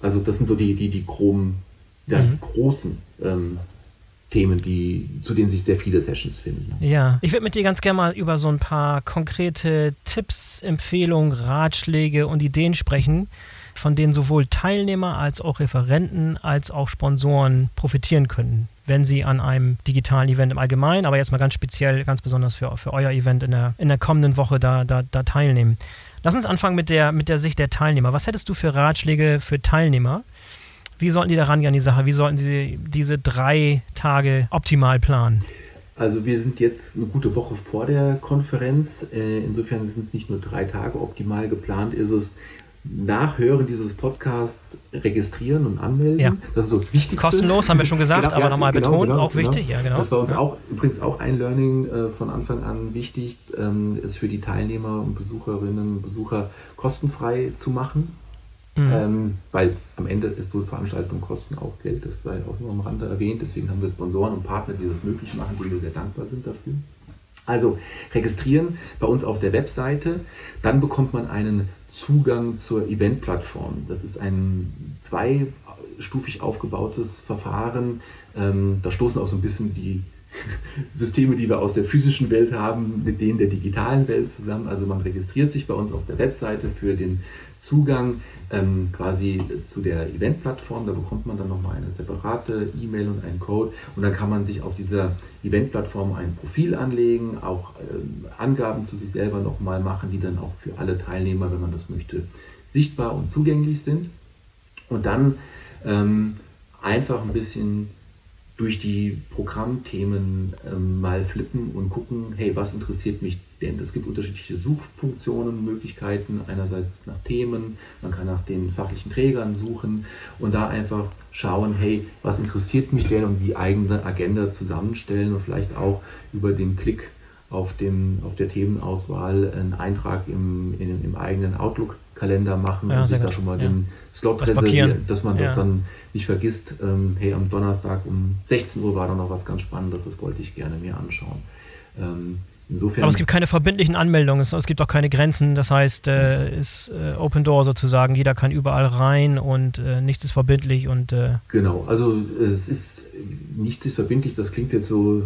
Also das sind so die, die, die groben, ja, mhm. großen ähm, Themen, die, zu denen sich sehr viele Sessions finden. Ja, ich würde mit dir ganz gerne mal über so ein paar konkrete Tipps, Empfehlungen, Ratschläge und Ideen sprechen, von denen sowohl Teilnehmer als auch Referenten als auch Sponsoren profitieren können, wenn sie an einem digitalen Event im Allgemeinen, aber jetzt mal ganz speziell, ganz besonders für, für euer Event in der, in der kommenden Woche da, da, da teilnehmen. Lass uns anfangen mit der, mit der Sicht der Teilnehmer. Was hättest du für Ratschläge für Teilnehmer? Wie sollten die da rangehen an die Sache? Wie sollten sie diese drei Tage optimal planen? Also wir sind jetzt eine gute Woche vor der Konferenz. Äh, insofern sind es nicht nur drei Tage optimal geplant, ist es nach Hören dieses Podcasts registrieren und anmelden. Ja. Das ist so das Wichtigste. Kostenlos, haben wir schon gesagt, genau, aber ja, nochmal genau, betont, genau, auch genau. wichtig. Ja, genau. Das war uns auch übrigens auch ein Learning äh, von Anfang an wichtig, ähm, es für die Teilnehmer und Besucherinnen und Besucher kostenfrei zu machen. Mhm. Ähm, weil am Ende ist so eine Veranstaltung kosten auch Geld, das sei auch nur am Rande erwähnt. Deswegen haben wir Sponsoren und Partner, die das möglich machen, die wir sehr dankbar sind dafür. Also registrieren bei uns auf der Webseite, dann bekommt man einen Zugang zur Event-Plattform. Das ist ein zweistufig aufgebautes Verfahren. Ähm, da stoßen auch so ein bisschen die Systeme, die wir aus der physischen Welt haben, mit denen der digitalen Welt zusammen. Also man registriert sich bei uns auf der Webseite für den Zugang ähm, quasi zu der Event-Plattform. Da bekommt man dann nochmal eine separate E-Mail und einen Code und dann kann man sich auf dieser Event-Plattform ein Profil anlegen, auch ähm, Angaben zu sich selber nochmal machen, die dann auch für alle Teilnehmer, wenn man das möchte, sichtbar und zugänglich sind. Und dann ähm, einfach ein bisschen durch die Programmthemen ähm, mal flippen und gucken, hey, was interessiert mich denn? Es gibt unterschiedliche Suchfunktionen, Möglichkeiten, einerseits nach Themen, man kann nach den fachlichen Trägern suchen und da einfach schauen, hey, was interessiert mich denn und die eigene Agenda zusammenstellen und vielleicht auch über den Klick auf, dem, auf der Themenauswahl einen Eintrag im, in, im eigenen Outlook-Kalender machen ja, und sich da schon mal ja. den Slot reservieren, dass man das dann nicht vergisst. Ähm, hey, am Donnerstag um 16 Uhr war da noch was ganz Spannendes, das wollte ich gerne mir anschauen. Ähm, Insofern Aber es gibt keine verbindlichen Anmeldungen, es, es gibt auch keine Grenzen. Das heißt, äh, ist äh, Open Door sozusagen, jeder kann überall rein und äh, nichts ist verbindlich und äh genau. Also es ist nichts ist verbindlich. Das klingt jetzt so.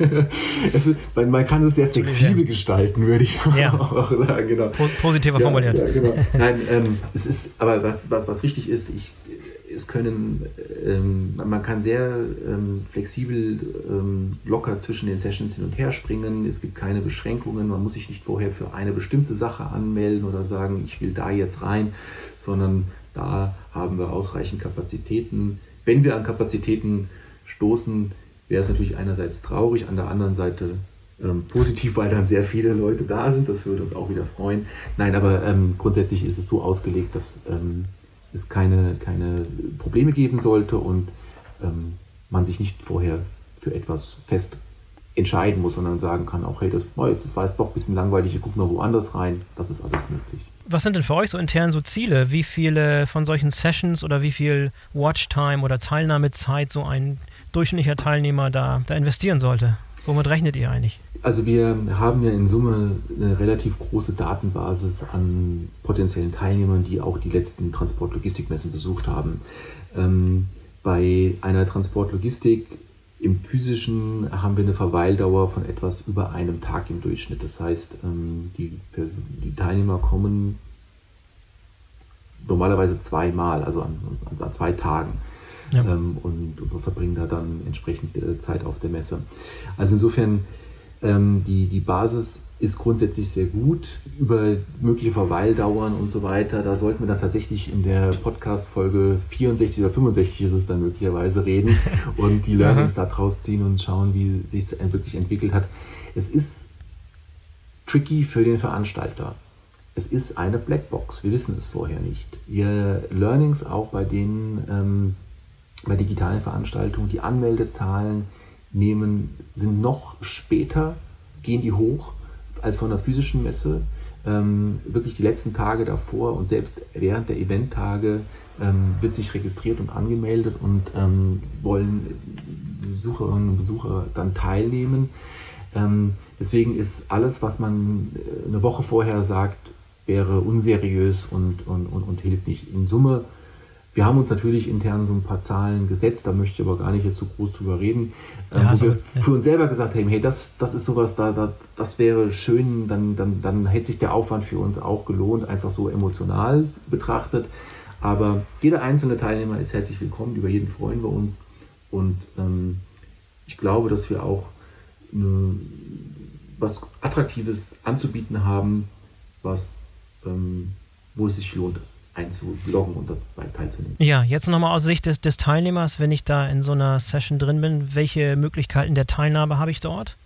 ist, man kann es sehr flexibel gestalten, würde ich ja. auch sagen. Genau. Positiver ja, formuliert. Ja, genau. Nein, ähm, es ist, aber was, was, was richtig ist, ich es können, ähm, man kann sehr ähm, flexibel, ähm, locker zwischen den Sessions hin und her springen. Es gibt keine Beschränkungen. Man muss sich nicht vorher für eine bestimmte Sache anmelden oder sagen, ich will da jetzt rein, sondern da haben wir ausreichend Kapazitäten. Wenn wir an Kapazitäten stoßen, wäre es natürlich einerseits traurig, an der anderen Seite Ähm, positiv, weil dann sehr viele Leute da sind, das würde uns auch wieder freuen. Nein, aber ähm, grundsätzlich ist es so ausgelegt, dass ähm, es keine, keine Probleme geben sollte und ähm, man sich nicht vorher für etwas fest entscheiden muss, sondern sagen kann, auch hey, das, jetzt war es doch ein bisschen langweilig, ich gucke noch woanders rein. Das ist alles möglich. Was sind denn für euch so intern so Ziele? Wie viele von solchen Sessions oder wie viel Watchtime oder Teilnahmezeit so ein durchschnittlicher Teilnehmer da, da investieren sollte? Womit rechnet ihr eigentlich? Also wir haben ja in Summe eine relativ große Datenbasis an potenziellen Teilnehmern, die auch die letzten Transportlogistikmessen besucht haben. Ähm, bei einer Transportlogistik im physischen haben wir eine Verweildauer von etwas über einem Tag im Durchschnitt. Das heißt, ähm, die, die Teilnehmer kommen normalerweise zweimal, also an, an zwei Tagen. Ja. Ähm, und, verbringen da dann entsprechend äh, Zeit auf der Messe. Also insofern ähm, die, die Basis ist grundsätzlich sehr gut. Über mögliche Verweildauern und so weiter, da sollten wir dann tatsächlich in der Podcast-Folge 64 oder 65 ist es dann möglicherweise reden und die Learnings daraus ziehen und schauen, wie sich es wirklich entwickelt hat. Es ist tricky für den Veranstalter. Es ist eine Blackbox. Wir wissen es vorher nicht. Wir Learnings auch bei den ähm, bei digitalen Veranstaltungen, die Anmeldezahlen nehmen, sind noch später, gehen die hoch als von der physischen Messe. Ähm, wirklich die letzten Tage davor und selbst während der Eventtage ähm, wird sich registriert und angemeldet und ähm, wollen Besucherinnen und Besucher dann teilnehmen. Ähm, deswegen ist alles, was man äh, eine Woche vorher sagt, wäre unseriös und, und, und, und hilft nicht. In Summe wir haben uns natürlich intern so ein paar Zahlen gesetzt, da möchte ich aber gar nicht jetzt so groß drüber reden, äh, ja, wo so, wir ja. für uns selber gesagt haben, hey, das, das ist sowas, da, da, das wäre schön, dann, dann, dann hätte sich der Aufwand für uns auch gelohnt, einfach so emotional betrachtet. Aber jeder einzelne Teilnehmer ist herzlich willkommen, über jeden freuen wir uns. Und ähm, ich glaube, dass wir auch eine, was Attraktives anzubieten haben, was, ähm, wo es sich lohnt, einzuloggen und dabei teilzunehmen. Ja, jetzt nochmal aus Sicht des, des, Teilnehmers, wenn ich da in so einer Session drin bin, welche Möglichkeiten der Teilnahme habe ich dort?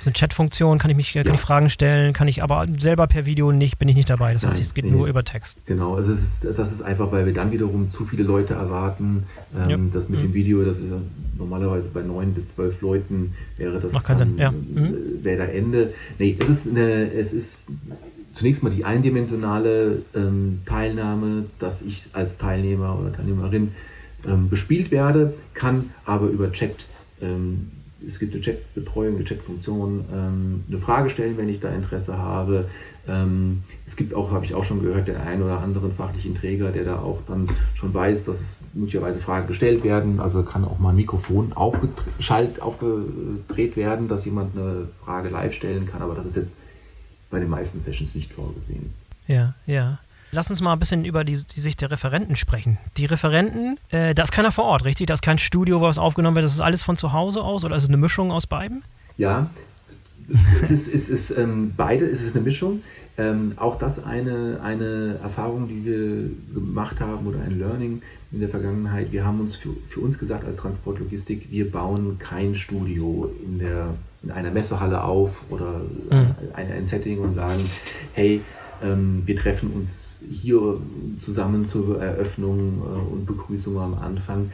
So eine Chatfunktion, kann ich mich kann ja. ich Fragen stellen, kann ich aber selber per Video nicht, bin ich nicht dabei. Das Nein, heißt, es geht nee, nur über Text. Genau, also ist, das ist einfach, weil wir dann wiederum zu viele Leute erwarten. Ähm, ja. Das mit mhm. dem Video, das ist ja normalerweise bei neun bis zwölf Leuten wäre das Macht keinen Sinn. Ja. Mhm. wäre da Ende. Nee, es ist eine, es ist zunächst mal die eindimensionale ähm, Teilnahme, dass ich als Teilnehmer oder Teilnehmerin ähm, bespielt werde, kann aber über Chat, ähm, es gibt eine Chatbetreuung, eine Chatfunktion, ähm, eine Frage stellen, wenn ich da Interesse habe. Ähm, es gibt auch, habe ich auch schon gehört, den einen oder anderen fachlichen Träger, der da auch dann schon weiß, dass es möglicherweise Fragen gestellt werden. Also kann auch mal ein Mikrofon aufgeschaltet, aufgedreht werden, dass jemand eine Frage live stellen kann, aber das ist jetzt bei den meisten Sessions nicht vorgesehen. Ja, ja. Lass uns mal ein bisschen über die, die Sicht der Referenten sprechen. Die Referenten, äh, da ist keiner vor Ort, richtig? Da ist kein Studio, wo was aufgenommen wird. Das ist alles von zu Hause aus oder ist es eine Mischung aus beiden? Ja, es ist, es ist ähm, beide, es ist eine Mischung. Ähm, auch das eine, eine Erfahrung, die wir gemacht haben oder ein Learning in der Vergangenheit. Wir haben uns für, für uns gesagt als Transportlogistik, wir bauen kein Studio in der in einer Messehalle auf oder mhm. ein, ein, Setting und sagen, hey, ähm, wir treffen uns hier zusammen zur Eröffnung äh, und Begrüßung am Anfang,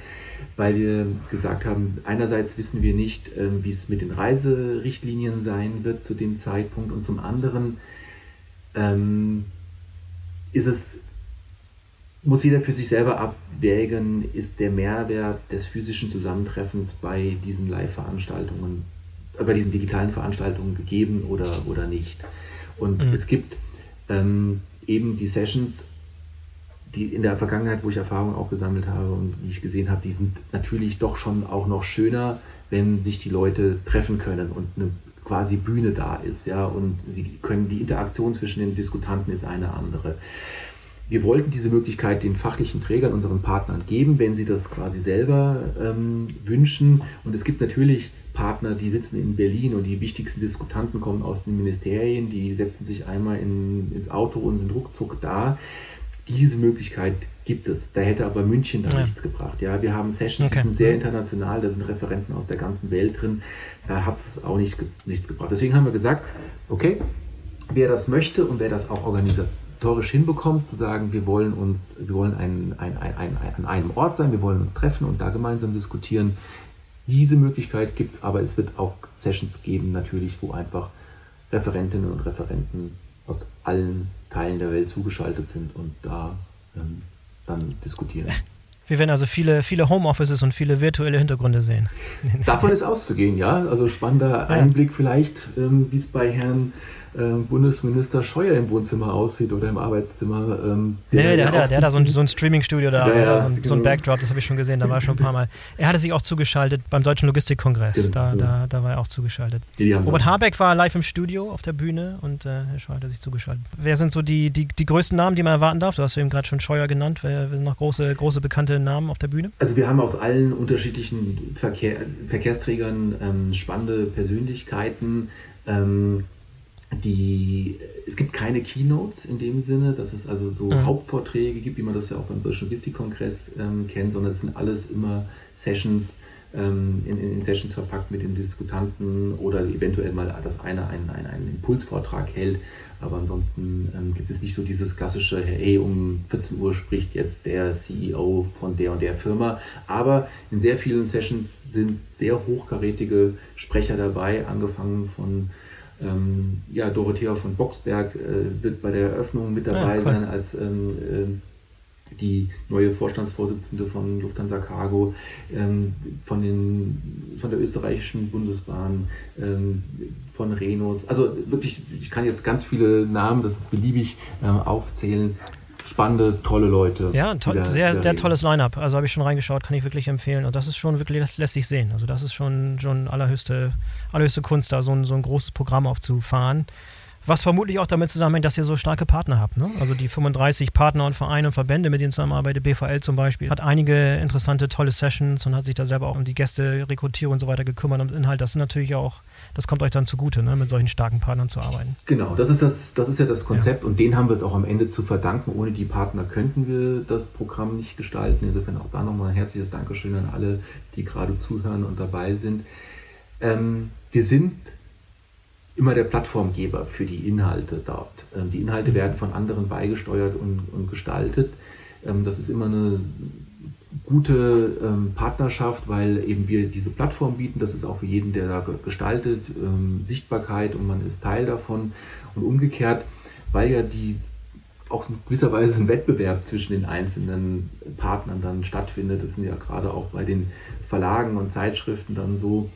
weil wir gesagt haben, einerseits wissen wir nicht, äh, wie es mit den Reiserichtlinien sein wird zu dem Zeitpunkt und zum anderen ähm, ist es muss jeder für sich selber abwägen, ist der Mehrwert des physischen Zusammentreffens bei diesen Live-Veranstaltungen bei diesen digitalen Veranstaltungen gegeben oder, oder nicht. Und mhm. es gibt ähm, eben die Sessions, die in der Vergangenheit, wo ich Erfahrungen auch gesammelt habe und die ich gesehen habe, die sind natürlich doch schon auch noch schöner, wenn sich die Leute treffen können und eine quasi Bühne da ist, ja, und sie können die Interaktion zwischen den Diskutanten ist eine andere. Wir wollten diese Möglichkeit den fachlichen Trägern, unseren Partnern geben, wenn sie das quasi selber ähm, wünschen. Und es gibt natürlich Partner, die sitzen in Berlin und die wichtigsten Diskutanten kommen aus den Ministerien, die setzen sich einmal in, ins Auto und sind ruckzuck da. Diese Möglichkeit gibt es. Da hätte aber München da ja. nichts gebracht. Ja, wir haben Sessions, okay. die sind sehr international, da sind Referenten aus der ganzen Welt drin. Da hat es auch nicht, nichts gebracht. Deswegen haben wir gesagt, okay, wer das möchte und wer das auch organisatorisch hinbekommt, zu sagen, wir wollen uns, wir wollen ein, ein, ein, ein, an einem Ort sein, wir wollen uns treffen und da gemeinsam diskutieren. Diese Möglichkeit gibt es, aber es wird auch Sessions geben, natürlich, wo einfach Referentinnen und Referenten aus allen Teilen der Welt zugeschaltet sind und da ähm, dann diskutieren. Wir werden also viele, viele Homeoffices und viele virtuelle Hintergründe sehen. Davon ist auszugehen, ja. Also spannender Einblick vielleicht, ähm, wie es bei Herrn Bundesminister Scheuer im Wohnzimmer aussieht oder im Arbeitszimmer. Ähm, nee, der, der, hat, ja, der hat da so ein, so ein Streaming-Studio da, ja, ja, so, ein, genau. so, ein, Backdrop, das habe ich schon gesehen, da war er schon ein paar Mal. Er hatte sich auch zugeschaltet beim Deutschen Logistikkongress, genau. da, da, da war er auch zugeschaltet. Robert Habeck war live im Studio auf der Bühne und äh, Herr Scheuer hat sich zugeschaltet. Wer sind so die, die, die größten Namen, die man erwarten darf? Du hast eben gerade schon Scheuer genannt. Wer sind noch große, große bekannte Namen auf der Bühne? Also wir haben aus allen unterschiedlichen Verkehr, Verkehrsträgern ähm, spannende Persönlichkeiten. Ähm, die, es gibt keine Keynotes in dem Sinne, dass es also so mhm. Hauptvorträge gibt, wie man das ja auch beim Deutschen Logistikkongress ähm, kennt, sondern es sind alles immer Sessions, ähm, in, in, Sessions verpackt mit den Diskutanten oder eventuell mal das eine einen, einen, einen Impulsvortrag hält. Aber ansonsten ähm, gibt es nicht so dieses klassische, hey, um 14 Uhr spricht jetzt der CEO von der und der Firma. Aber in sehr vielen Sessions sind sehr hochkarätige Sprecher dabei, angefangen von ähm, ja, Dorothea von Boxberg äh, wird bei der Eröffnung mit dabei ja, cool. sein als ähm, äh, die neue Vorstandsvorsitzende von Lufthansa Cargo, ähm, von, den, von der österreichischen Bundesbahn, ähm, von Renos. Also wirklich, ich kann jetzt ganz viele Namen, das ist beliebig, ähm, aufzählen spannende, tolle Leute. Ja, to der, sehr, sehr tolles Line-Up. Also habe ich schon reingeschaut, kann ich wirklich empfehlen. Und das ist schon wirklich, das lässt sich sehen. Also das ist schon, schon allerhöchste, allerhöchste Kunst, da so ein, so ein großes Programm aufzufahren. Was vermutlich auch damit zusammenhängt, dass ihr so starke Partner habt. Ne? Also die 35 Partner und Vereine und Verbände, mit denen zusammenarbeitet, BVL zum Beispiel, hat einige interessante, tolle Sessions und hat sich da selber auch um die Gäste, Rekrutierung und so weiter gekümmert und Inhalt. Das sind natürlich auch, das kommt euch dann zugute, ne? mit solchen starken Partnern zu arbeiten. Genau, das ist, das, das ist ja das Konzept ja. und denen haben wir es auch am Ende zu verdanken. Ohne die Partner könnten wir das Programm nicht gestalten. Insofern auch da nochmal ein herzliches Dankeschön an alle, die gerade zuhören und dabei sind. Ähm, wir sind immer der Plattformgeber für die Inhalte dort. Ähm, die Inhalte mhm. werden von anderen beigesteuert und, und gestaltet. Ähm, das ist immer eine gute ähm, Partnerschaft, weil eben wir diese Plattform bieten. Das ist auch für jeden, der da gestaltet, Sichtbarkeit und man ist Teil davon. Und umgekehrt, weil ja die auch in gewisser Weise ein Wettbewerb zwischen den einzelnen Partnern dann stattfindet. Das sind ja gerade auch bei den Verlagen und Zeitschriften dann so,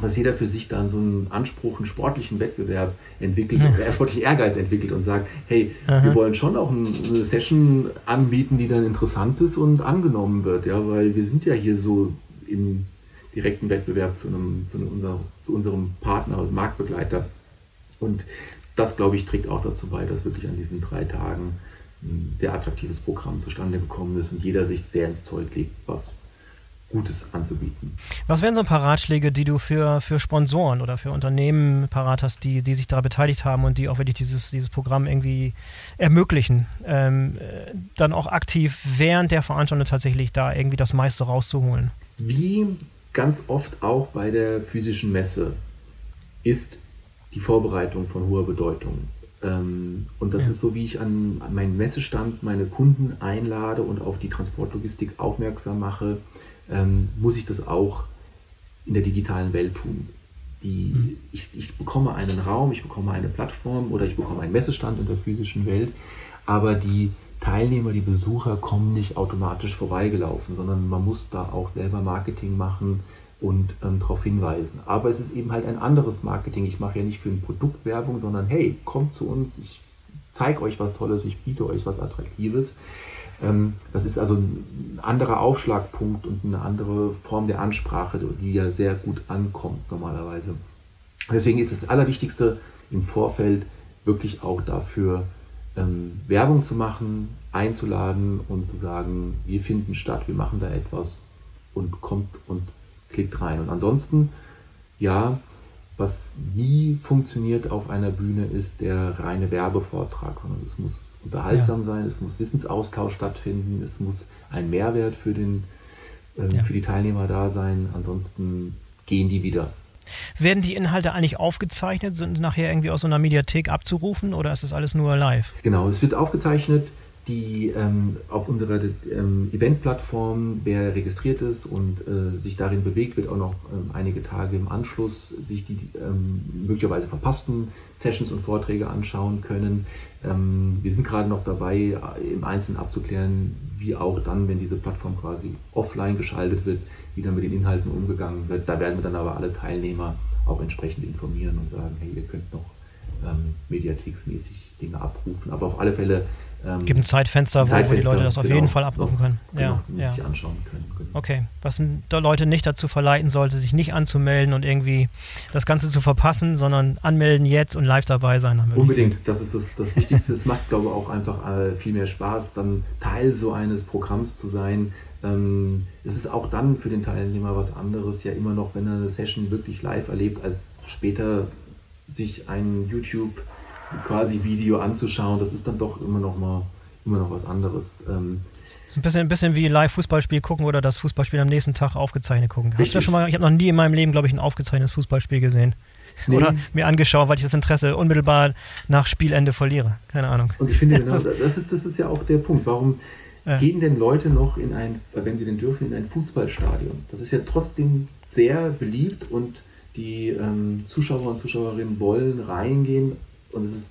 dass jeder für sich dann so einen Anspruch, einen sportlichen Wettbewerb entwickelt, ja. äh, sportlichen Ehrgeiz entwickelt und sagt, hey, Aha. wir wollen schon auch eine Session anbieten, die dann interessant ist und angenommen wird, ja, weil wir sind ja hier so im direkten Wettbewerb zu, einem, zu, einem, unser, zu unserem Partner, und Marktbegleiter. Und das, glaube ich, trägt auch dazu bei, dass wirklich an diesen drei Tagen ein sehr attraktives Programm zustande gekommen ist und jeder sich sehr ins Zeug legt, was Gutes anzubieten. Was wären so ein paar Ratschläge, die du für, für Sponsoren oder für Unternehmen parat hast, die, die sich da beteiligt haben und die auch wirklich dieses, dieses Programm irgendwie ermöglichen, ähm, dann auch aktiv während der Veranstaltung tatsächlich da irgendwie das meiste rauszuholen? Wie ganz oft auch bei der physischen Messe ist die Vorbereitung von hoher Bedeutung. Ähm, und das ja. ist so, wie ich an, an meinen Messestand meine Kunden einlade und auf die Transportlogistik aufmerksam mache ähm, muss ich das auch in der digitalen Welt tun. Die, mhm. ich, ich bekomme einen Raum, ich bekomme eine Plattform oder ich bekomme einen Messestand in der physischen Welt, aber die Teilnehmer, die Besucher kommen nicht automatisch vorbeigelaufen, sondern man muss da auch selber Marketing machen und ähm, darauf hinweisen. Aber es ist eben halt ein anderes Marketing. Ich mache ja nicht für ein Produkt Werbung, sondern hey, kommt zu uns, ich zeige euch was Tolles, ich biete euch was Attraktives. Ähm, das ist also ein anderer Aufschlagpunkt und eine andere Form der Ansprache, die ja sehr gut ankommt normalerweise. Deswegen ist das Allerwichtigste im Vorfeld wirklich auch dafür ähm, Werbung zu machen, einzuladen und zu sagen, wir finden statt, wir machen da etwas und kommt und klickt rein. Und ansonsten, ja, was nie funktioniert auf einer Bühne, ist der reine Werbevortrag, sondern es muss unterhaltsam ja. sein, es muss Wissensaustausch stattfinden, es muss ein Mehrwert für, den, ähm, ja. für die Teilnehmer da sein, ansonsten gehen die wieder. Werden die Inhalte eigentlich aufgezeichnet, sind nachher irgendwie aus so einer Mediathek abzurufen oder ist das alles nur live? Genau, es wird aufgezeichnet die ähm, auf unserer ähm, Event-Plattform, wer registriert ist und äh, sich darin bewegt, wird auch noch ähm, einige Tage im Anschluss sich die ähm, möglicherweise verpassten Sessions und Vorträge anschauen können. Ähm, wir sind gerade noch dabei, im Einzelnen abzuklären, wie auch dann, wenn diese Plattform quasi offline geschaltet wird, wie dann mit den Inhalten umgegangen wird. Da werden wir dann aber alle Teilnehmer auch entsprechend informieren und sagen, hey, ihr könnt noch ähm, mediatheksmäßig Dinge abrufen. Aber auf alle Fälle ähm, Gibt ein Zeitfenster, Zeitfenster, wo, die Leute das auf genau, jeden Fall abrufen so, können. Genau, ja, ja. sich anschauen können. Genau. Okay, was Leute nicht dazu verleiten sollte, sich nicht anzumelden und irgendwie das Ganze zu verpassen, sondern anmelden jetzt und live dabei sein. Unbedingt, das ist das, das Wichtigste. es macht, glaube ich, auch einfach äh, viel mehr Spaß, dann Teil so eines Programms zu sein. Ähm, es ist auch dann für den Teilnehmer was anderes, ja immer noch, wenn er eine Session wirklich live erlebt, als später sich ein YouTube quasi Video anzuschauen, das ist dann doch immer noch mal immer noch was anderes. Ähm, das ist ein bisschen, ein bisschen wie Live-Fußballspiel gucken oder das Fußballspiel am nächsten Tag aufgezeichnet gucken. Richtig. Hast du schon mal, ich habe noch nie in meinem Leben, glaube ich, ein aufgezeichnetes Fußballspiel gesehen. Nee. Oder mir angeschaut, weil ich das Interesse unmittelbar nach Spielende verliere. Keine Ahnung. Und ich finde, genau, das, ist, das ist ja auch der Punkt. Warum ja. gehen denn Leute noch in ein, wenn sie denn dürfen, in ein Fußballstadion? Das ist ja trotzdem sehr beliebt und die ähm, Zuschauer und Zuschauerinnen wollen reingehen, und es ist,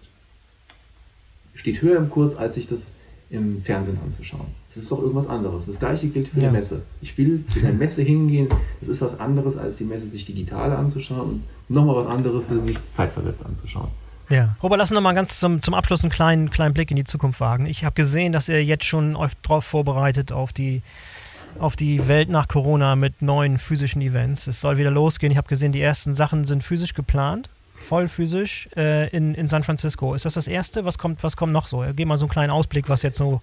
steht höher im Kurs, als sich das im Fernsehen anzuschauen. Das ist doch irgendwas anderes. Das gleiche gilt für ja. die Messe. Ich will zu der Messe hingehen, das ist was anderes, als die Messe sich digital anzuschauen und nochmal was anderes, sich zeitversetzt anzuschauen. Ja. Robert, lass uns nochmal ganz zum, zum Abschluss einen kleinen, kleinen Blick in die Zukunft wagen. Ich habe gesehen, dass ihr jetzt schon euch darauf vorbereitet, auf die, auf die Welt nach Corona mit neuen physischen Events. Es soll wieder losgehen. Ich habe gesehen, die ersten Sachen sind physisch geplant voll physisch äh, in, in San Francisco. Ist das das Erste? Was kommt, was kommt noch so? Gib mal so einen kleinen Ausblick, was jetzt so,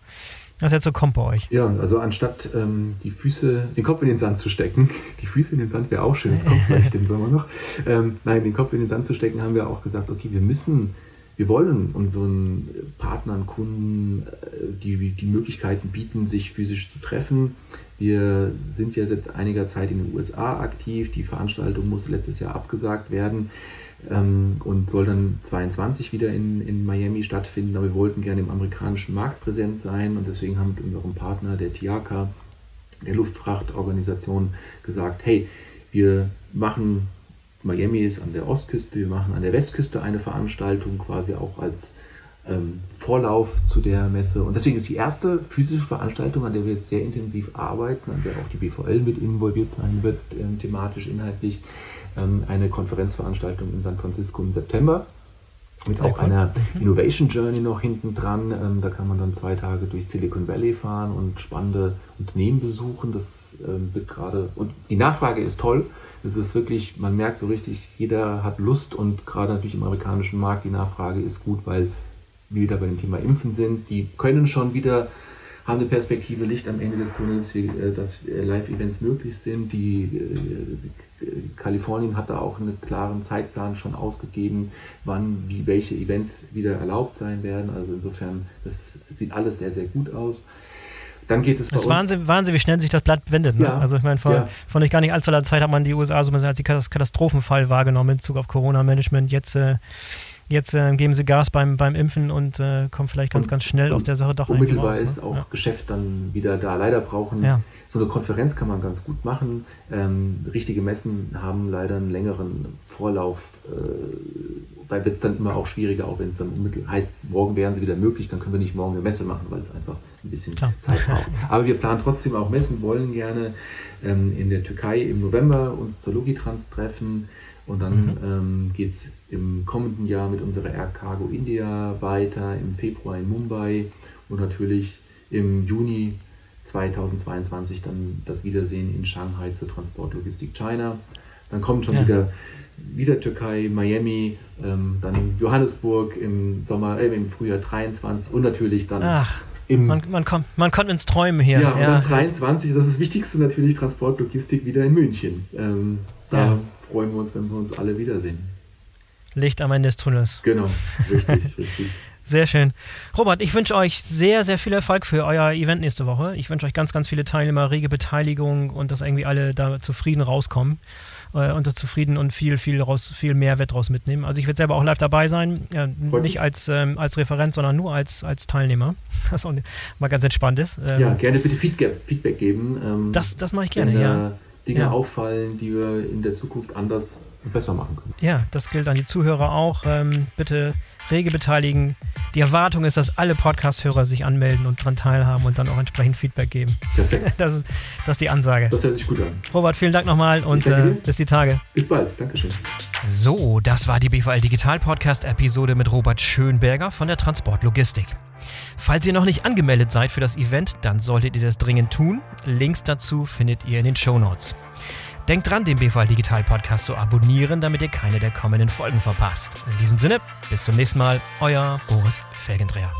was jetzt so kommt bei euch. Ja, also anstatt ähm, die Füße, den Kopf in den Sand zu stecken, die Füße in den Sand wäre auch schön, das kommt vielleicht im Sommer noch. Ähm, nein, den Kopf in den Sand zu stecken, haben wir auch gesagt, okay, wir müssen wir wollen unseren Partnern, Kunden äh, die, die Möglichkeiten bieten, sich physisch zu treffen. Wir sind ja seit einiger Zeit in den USA aktiv. Die Veranstaltung musste letztes Jahr abgesagt werden ähm, und soll dann 22 wieder in, in Miami stattfinden. Aber wir wollten gerne im amerikanischen Markt präsent sein und deswegen haben wir mit unserem Partner, der TIACA, der Luftfrachtorganisation, gesagt, hey, wir machen, Miami ist an der Ostküste, wir machen an der Westküste eine Veranstaltung quasi auch als ähm, Vorlauf zu der Messe. Und deswegen ist die erste physische Veranstaltung, an der wir jetzt sehr intensiv arbeiten, an der auch die BVL mit involviert sein wird, ähm, thematisch, inhaltlich, eine Konferenzveranstaltung in San Francisco im September mit auch einer mhm. Innovation Journey noch hinten dran. Ähm, da kann man dann zwei Tage durch Silicon Valley fahren und spannende Unternehmen besuchen. Das ähm, wird gerade, und die Nachfrage ist toll. Es ist wirklich, man merkt so richtig, jeder hat Lust und gerade natürlich im amerikanischen Markt, die Nachfrage ist gut, weil wir wieder bei dem Thema Impfen sind. Die können schon wieder haben eine Perspektive Licht am Ende des Tunnels, äh, dass äh, Live-Events möglich sind. Die, äh, Kalifornien hat da auch einen klaren Zeitplan schon ausgegeben, wann wie welche Events wieder erlaubt sein werden. Also insofern, das sieht alles sehr, sehr gut aus. Dann geht es Es Wahnsinn, Wahnsinn, wie schnell sich das Blatt wendet. Ne? Ja, also ich meine, vor, ja. vor nicht gar nicht allzu langer Zeit hat man die USA so als die Katastrophenfall wahrgenommen in Bezug auf Corona-Management. Jetzt äh, Jetzt äh, geben sie Gas beim, beim Impfen und äh, kommen vielleicht ganz, und, ganz schnell aus der Sache doch Unmittelbar raus, ist ne? auch ja. Geschäft dann wieder da. Leider brauchen ja. So eine Konferenz kann man ganz gut machen. Ähm, richtige Messen haben leider einen längeren Vorlauf. Äh, da wird es dann immer auch schwieriger, auch wenn es dann heißt, morgen wären sie wieder möglich, dann können wir nicht morgen eine Messe machen, weil es einfach ein bisschen Klar. Zeit braucht. Aber wir planen trotzdem auch Messen, wollen gerne ähm, in der Türkei im November uns zur Logitrans treffen. Und dann mhm. ähm, geht es im kommenden Jahr mit unserer Air Cargo India weiter, im Februar in Mumbai und natürlich im Juni 2022 dann das Wiedersehen in Shanghai zur Transportlogistik China. Dann kommt schon ja. wieder, wieder Türkei, Miami, ähm, dann Johannesburg im Sommer, äh, im Frühjahr 23 und natürlich dann Ach. Im, man, man, kommt, man kommt ins Träumen hier. Ja, ja. und 23, das ist das Wichtigste natürlich, Transportlogistik wieder in München. Ähm, da ja freuen wir uns, wenn wir uns alle wiedersehen. Licht am Ende des Tunnels. Genau, richtig, richtig. Sehr schön. Robert, ich wünsche euch sehr, sehr viel Erfolg für euer Event nächste Woche. Ich wünsche euch ganz, ganz viele Teilnehmer, rege Beteiligung und dass irgendwie alle da zufrieden rauskommen äh, und zufrieden und viel, viel, raus, viel Mehrwert raus mitnehmen. Also ich werde selber auch live dabei sein, äh, nicht als, ähm, als Referent, sondern nur als, als Teilnehmer, was auch mal ganz entspannt ist. Ähm, ja, gerne bitte Feedback, Feedback geben. Ähm, das das mache ich gerne, wenn, ja. Dinge ja. auffallen, die wir in der Zukunft anders besser machen können. Ja, das gilt an die Zuhörer auch. Ähm, bitte rege beteiligen. Die Erwartung ist, dass alle Podcast-Hörer sich anmelden und daran teilhaben und dann auch entsprechend Feedback geben. Perfekt. Das ist, das ist die Ansage. Das hört sich gut an. Robert, vielen Dank nochmal und äh, bis die Tage. Bis bald. Dankeschön. So, das war die BVL Digital Podcast Episode mit Robert Schönberger von der Transportlogistik. Falls ihr noch nicht angemeldet seid für das Event, dann solltet ihr das dringend tun. Links dazu findet ihr in den Show Notes. Denkt dran, den BVL Digital Podcast zu abonnieren, damit ihr keine der kommenden Folgen verpasst. In diesem Sinne, bis zum nächsten Mal, euer Boris Felgendreher.